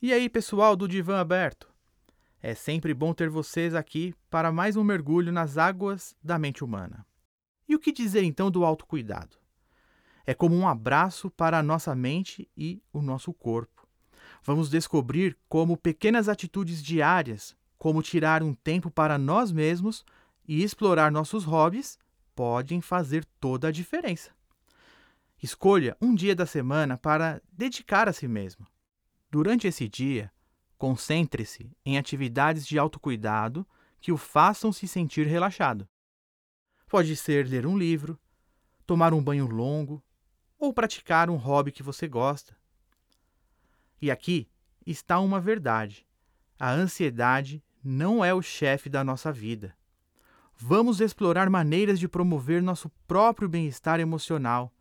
E aí, pessoal do Divã Aberto? É sempre bom ter vocês aqui para mais um mergulho nas águas da mente humana. E o que dizer então do autocuidado? É como um abraço para a nossa mente e o nosso corpo. Vamos descobrir como pequenas atitudes diárias, como tirar um tempo para nós mesmos e explorar nossos hobbies, podem fazer toda a diferença. Escolha um dia da semana para dedicar a si mesmo. Durante esse dia, concentre-se em atividades de autocuidado que o façam se sentir relaxado. Pode ser ler um livro, tomar um banho longo ou praticar um hobby que você gosta. E aqui está uma verdade: a ansiedade não é o chefe da nossa vida. Vamos explorar maneiras de promover nosso próprio bem-estar emocional,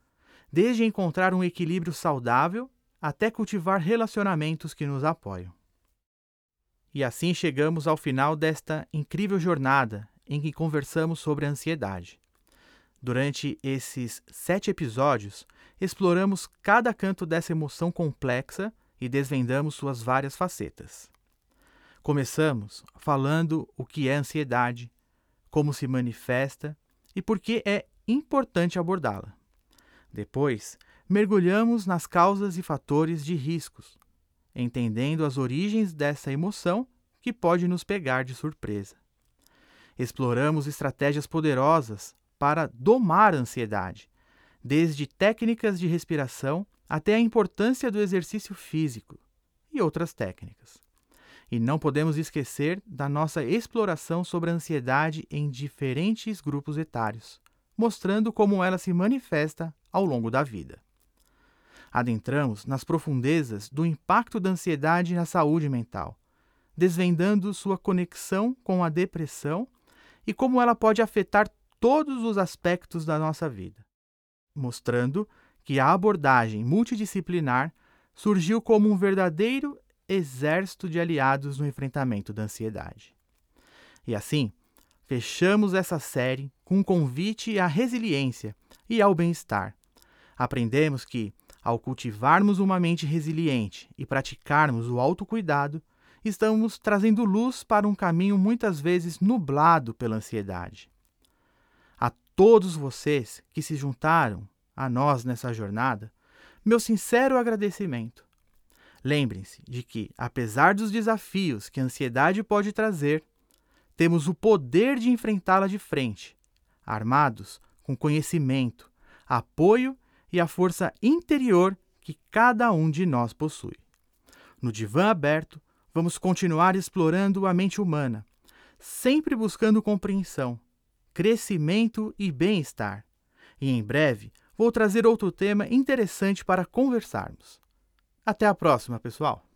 desde encontrar um equilíbrio saudável até cultivar relacionamentos que nos apoiam. E assim chegamos ao final desta incrível jornada em que conversamos sobre a ansiedade. Durante esses sete episódios, exploramos cada canto dessa emoção complexa e desvendamos suas várias facetas. Começamos falando o que é ansiedade, como se manifesta e por que é importante abordá-la. Depois, mergulhamos nas causas e fatores de riscos, entendendo as origens dessa emoção que pode nos pegar de surpresa. Exploramos estratégias poderosas para domar a ansiedade, desde técnicas de respiração até a importância do exercício físico e outras técnicas. E não podemos esquecer da nossa exploração sobre a ansiedade em diferentes grupos etários, mostrando como ela se manifesta ao longo da vida adentramos nas profundezas do impacto da ansiedade na saúde mental, desvendando sua conexão com a depressão e como ela pode afetar todos os aspectos da nossa vida, mostrando que a abordagem multidisciplinar surgiu como um verdadeiro exército de aliados no enfrentamento da ansiedade. E assim, fechamos essa série com um convite à resiliência e ao bem-estar. Aprendemos que ao cultivarmos uma mente resiliente e praticarmos o autocuidado, estamos trazendo luz para um caminho muitas vezes nublado pela ansiedade. Todos vocês que se juntaram a nós nessa jornada, meu sincero agradecimento. Lembrem-se de que, apesar dos desafios que a ansiedade pode trazer, temos o poder de enfrentá-la de frente, armados com conhecimento, apoio e a força interior que cada um de nós possui. No divã aberto, vamos continuar explorando a mente humana, sempre buscando compreensão, crescimento e bem-estar. E em breve vou trazer outro tema interessante para conversarmos. Até a próxima, pessoal!